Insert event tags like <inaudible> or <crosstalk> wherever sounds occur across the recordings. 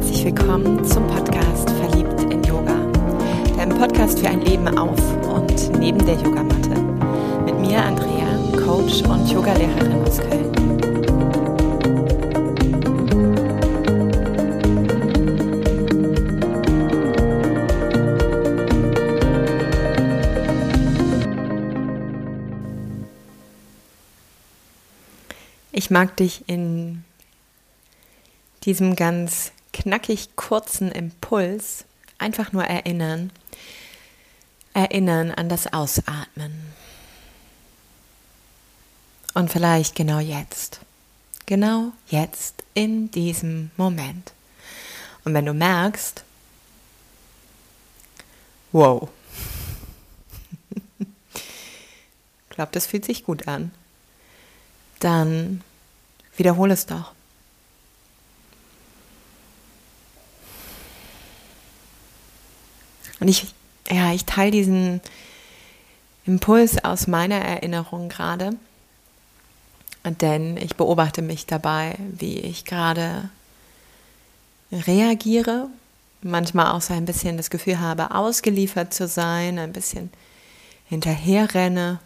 Herzlich willkommen zum Podcast Verliebt in Yoga, deinem Podcast für ein Leben auf und neben der Yogamatte. Mit mir, Andrea, Coach und Yogalehrerin aus Köln. Ich mag dich in diesem ganz knackig kurzen Impuls einfach nur erinnern, erinnern an das Ausatmen. Und vielleicht genau jetzt, genau jetzt in diesem Moment. Und wenn du merkst, wow, <laughs> ich glaube, das fühlt sich gut an, dann wiederhole es doch. Und ich, ja, ich teile diesen Impuls aus meiner Erinnerung gerade, denn ich beobachte mich dabei, wie ich gerade reagiere, manchmal auch so ein bisschen das Gefühl habe, ausgeliefert zu sein, ein bisschen hinterherrenne,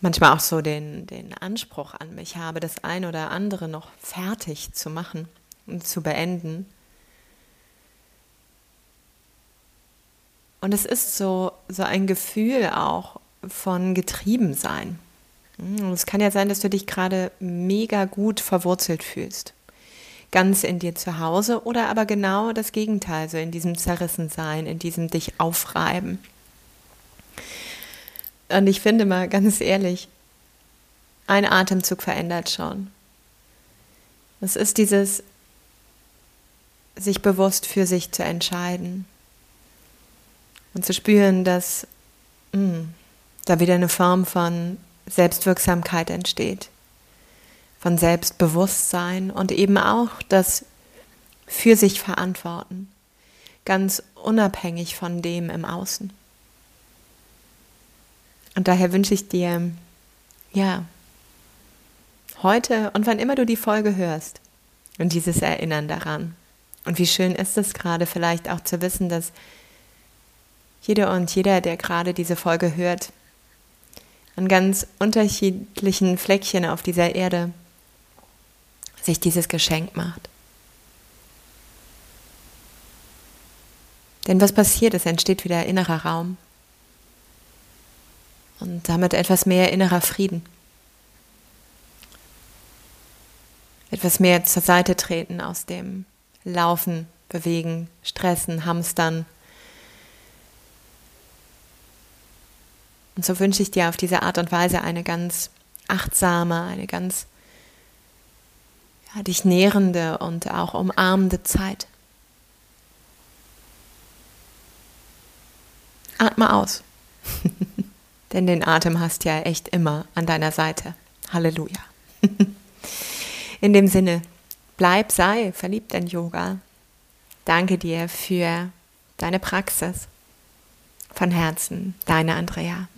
manchmal auch so den, den Anspruch an mich habe, das ein oder andere noch fertig zu machen und zu beenden. Und es ist so, so ein Gefühl auch von Getriebensein. Und es kann ja sein, dass du dich gerade mega gut verwurzelt fühlst. Ganz in dir zu Hause oder aber genau das Gegenteil, so in diesem Zerrissensein, in diesem dich aufreiben. Und ich finde mal ganz ehrlich, ein Atemzug verändert schon. Es ist dieses, sich bewusst für sich zu entscheiden und zu spüren, dass mh, hm, da wieder eine Form von Selbstwirksamkeit entsteht, von Selbstbewusstsein und eben auch das für sich verantworten, ganz unabhängig von dem im Außen. Und daher wünsche ich dir, ja, heute und wann immer du die Folge hörst und dieses Erinnern daran. Und wie schön ist es gerade vielleicht auch zu wissen, dass jede und jeder, der gerade diese Folge hört, an ganz unterschiedlichen Fleckchen auf dieser Erde sich dieses Geschenk macht. Denn was passiert, es entsteht wieder innerer Raum und damit etwas mehr innerer Frieden. Etwas mehr zur Seite treten aus dem Laufen, Bewegen, Stressen, Hamstern, Und so wünsche ich dir auf diese Art und Weise eine ganz achtsame, eine ganz ja, dich nährende und auch umarmende Zeit. Atme aus. <laughs> Denn den Atem hast du ja echt immer an deiner Seite. Halleluja. <laughs> In dem Sinne, bleib, sei verliebt in Yoga. Danke dir für deine Praxis. Von Herzen, deine Andrea.